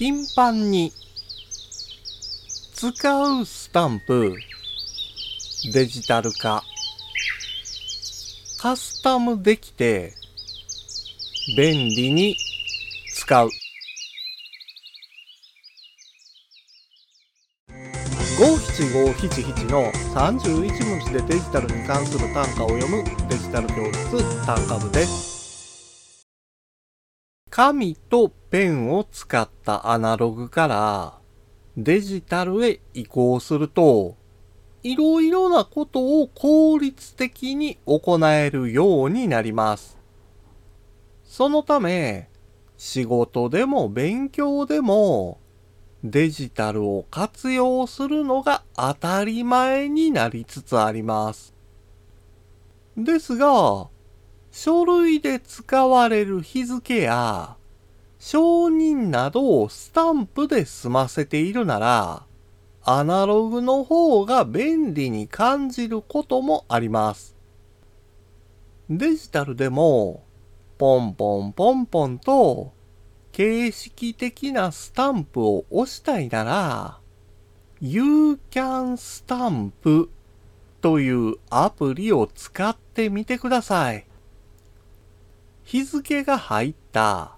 頻繁に使うスタンプデジタル化。カスタムできて便利に使う。五七五七七の31文字でデジタルに関する単価を読むデジタル教室単価部です。紙とペンを使ったアナログからデジタルへ移行するといろいろなことを効率的に行えるようになります。そのため仕事でも勉強でもデジタルを活用するのが当たり前になりつつあります。ですが、書類で使われる日付や承認などをスタンプで済ませているなら、アナログの方が便利に感じることもあります。デジタルでも、ポンポンポンポンと形式的なスタンプを押したいなら、You Can Stamp というアプリを使ってみてください。日付が入った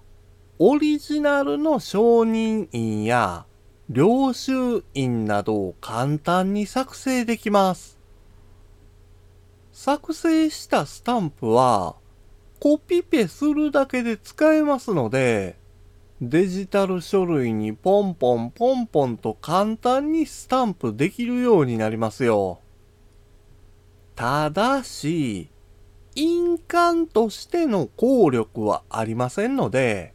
オリジナルの承認印や領収印などを簡単に作成できます。作成したスタンプはコピペするだけで使えますので、デジタル書類にポンポンポンポンと簡単にスタンプできるようになりますよ。ただし、印鑑としての効力はありませんので、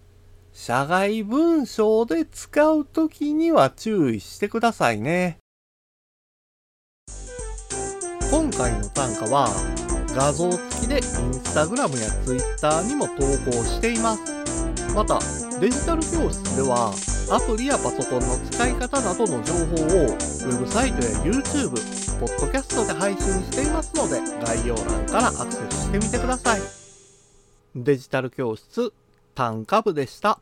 社外文章で使うときには注意してくださいね。今回の単価は画像付きでインスタグラムやツイッターにも投稿しています。また、デジタル教室では、アプリやパソコンの使い方などの情報を、ウェブサイトや YouTube、ポッドキャストで配信していますので、概要欄からアクセスしてみてください。デジタル教室、単価部でした。